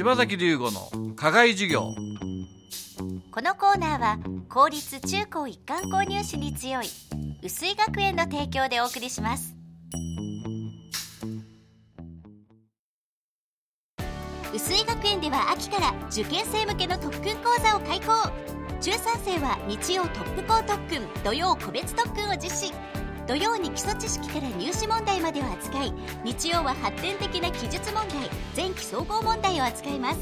柴崎龍吾の課外授業。このコーナーは公立中高一貫購入士に強い薄井学園の提供でお送りします。薄井学園では秋から受験生向けの特訓講座を開講。中3生は日曜トップ校特訓土曜個別特訓を実施。土曜に基礎知識から入試問題までを扱い日曜は発展的な記述問題前期総合問題を扱います。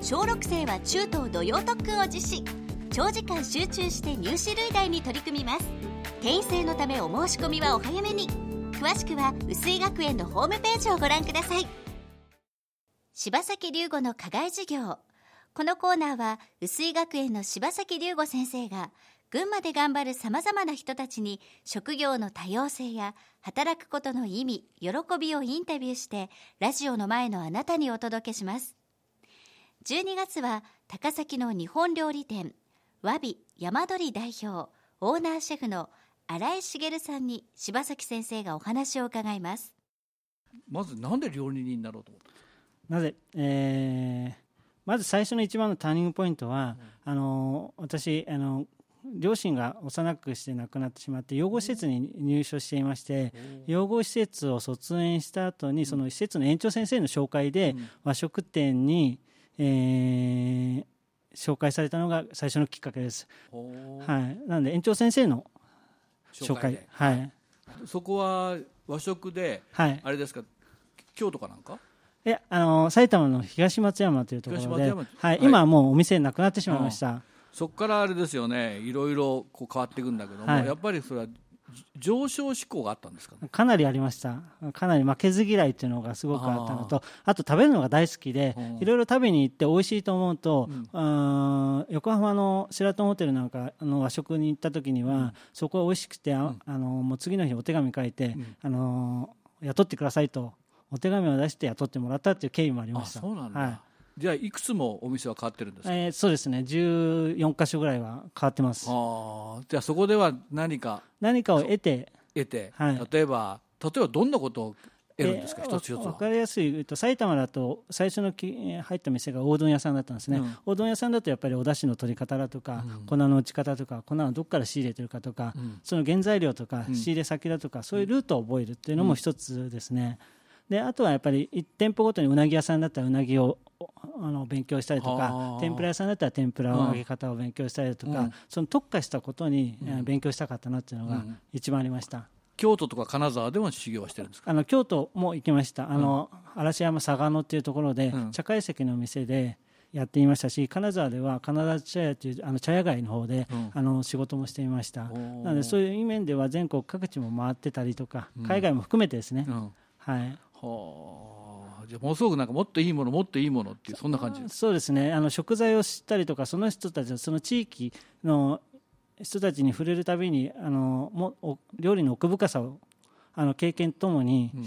小6生は中等土曜特訓を実施。長時間集中して入試類題に取り組みます。定員制のためお申し込みはお早めに。詳しくは薄井学園のホームページをご覧ください。柴崎龍吾の課外授業。このコーナーは薄井学園の柴崎龍吾先生が群馬で頑張るさまざまな人たちに職業の多様性や働くことの意味喜びをインタビューしてラジオの前のあなたにお届けします。12月は高崎の日本料理店わび山鳥代表オーナーシェフの新井茂さんに柴崎先生がお話を伺います。まずなんで料理人になろうと思ったなぜ、えー、まず最初の一番のターニングポイントは、うん、あの私あの両親が幼くして亡くなってしまって養護施設に入所していまして養護施設を卒園した後にその施設の園長先生の紹介で和食店に、えー、紹介されたのが最初のきっかけです。はい、なので園長先生の紹介はい、そこは和食で、はい、あれですか京都かなんか？えあの埼玉の東松山というところで、はい、今はもうお店なくなってしまいました。そこからあれですよね。いろいろこう変わっていくんだけども、はい、やっぱりそれは上昇志向があったんですか、ね、かなりありました。かなり負けず嫌いっていうのがすごくあったのとあと食べるのが大好きでいろいろ食べに行って美味しいと思うと、うん、横浜のシェラトンホテルなんかの和食に行った時には、うん、そこは美味しくて、うん、あのもう次の日お手紙書いて、あの雇ってくださいとお手紙を出して雇ってもらったっていう経緯もありました。そうなんだ、はいじゃあいくつもお店は変わってるんですか、えー、そうですね。14か所ぐらいは変わってます。あじゃあそこでは何か何かを得て得て、はい、例えば例えばどんなことを得るんですか、一つ一つ分かりやすいと埼玉だと最初のき入った店がおうどん屋さんだったんですね、うん、おうどん屋さんだとやっぱりお出汁の取り方だとか、うん、粉の打ち方とか粉をどこから仕入れてるかとか、うん、その原材料とか仕入れ先だとか、そういうルートを覚えるっていうのも一つですね、であとはやっぱり1店舗ごとにうなぎ屋さんだったらうなぎをあの勉強したりとか天ぷら屋さんだったら天ぷらの揚げ方を勉強したりとか、うん、その特化したことに、うん、勉強したかったなっていうのが一番ありました。京都とか金沢でも修行はしてるんですか？あの京都も行きました。あの、嵐山佐賀野っていうところで、茶会席の店でやっていましたし金沢では金沢茶屋というあの茶屋街の方で、うん、あの仕事もしていました。なのでそういう面では全国各地も回ってたりとか、海外も含めてですね、はい。はあじゃものすごくなんかもっといいものもっといいものっていうそんな感じ。そうですね。あの食材を知ったりとかその人たちその地域の人たちに触れるたびにあのも料理の奥深さをあの経験ともに、うん、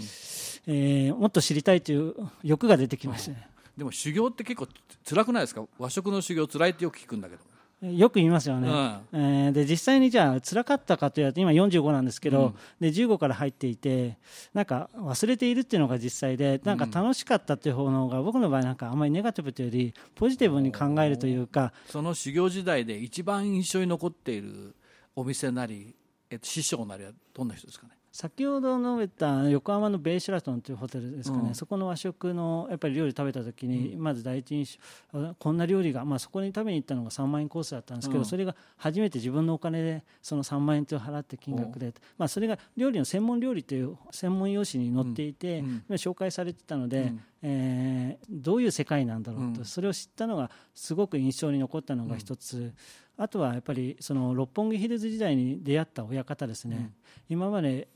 えー、もっと知りたいという欲が出てきましたね、でも修行って結構辛くないですか？和食の修行辛いってよく聞くんだけどよく言いますよね、うん、えー、で実際にじゃあ辛かったかというと今45なんですけど、うん、で15から入っていてなんか忘れているっていうのが実際でなんか楽しかったっていう方の方が僕の場合なんかあんまりネガティブというよりポジティブに考えるというかその修行時代で一番印象に残っているお店なり、えっと、師匠なりはどんな人ですかね？先ほど述べた横浜のベイシュラトンというホテルですかね、うん、そこの和食のやっぱり料理食べた時に、まず第一印象こんな料理が、まあ、そこに食べに行ったのが3万円コースだったんですけど、うん、それが初めて自分のお金でその3万円と払って金額で、まあ、それが料理の専門料理という専門用紙に載っていて、紹介されてたので、えー、どういう世界なんだろうと、それを知ったのがすごく印象に残ったのが一つ。あとはやっぱりその六本木ヒルズ時代に出会った親方ですね、今まで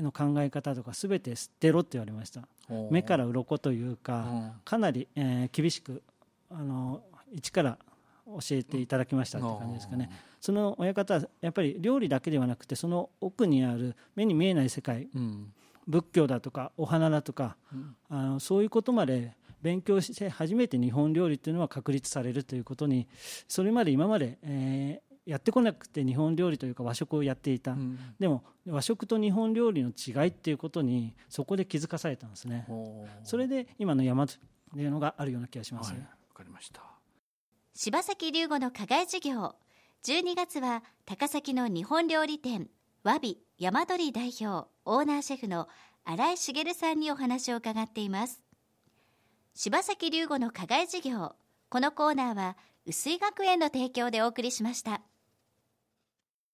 の考え方とかすべて捨てろって言われました。目から鱗というかかなり、えー、厳しくあの一から教えていただきましたって感じですかね。その親方はやっぱり料理だけではなくてその奥にある目に見えない世界、うん、仏教だとかお花だとか、うん、あのそういうことまで勉強して初めて日本料理というのは確立されるということにそれまで今まで、えー、やってこなくて日本料理というか和食をやっていた、うん、でも和食と日本料理の違いっていうことにそこで気づかされたんですねそれで今の山っていうのがあるような気がします。わ、はい、かりました。柴崎龍吾の課外授業。12月は高崎の日本料理店わび山鳥代表オーナーシェフの新井茂さんにお話を伺っています柴崎龍吾の課外授業このコーナーは薄井学園の提供でお送りしました。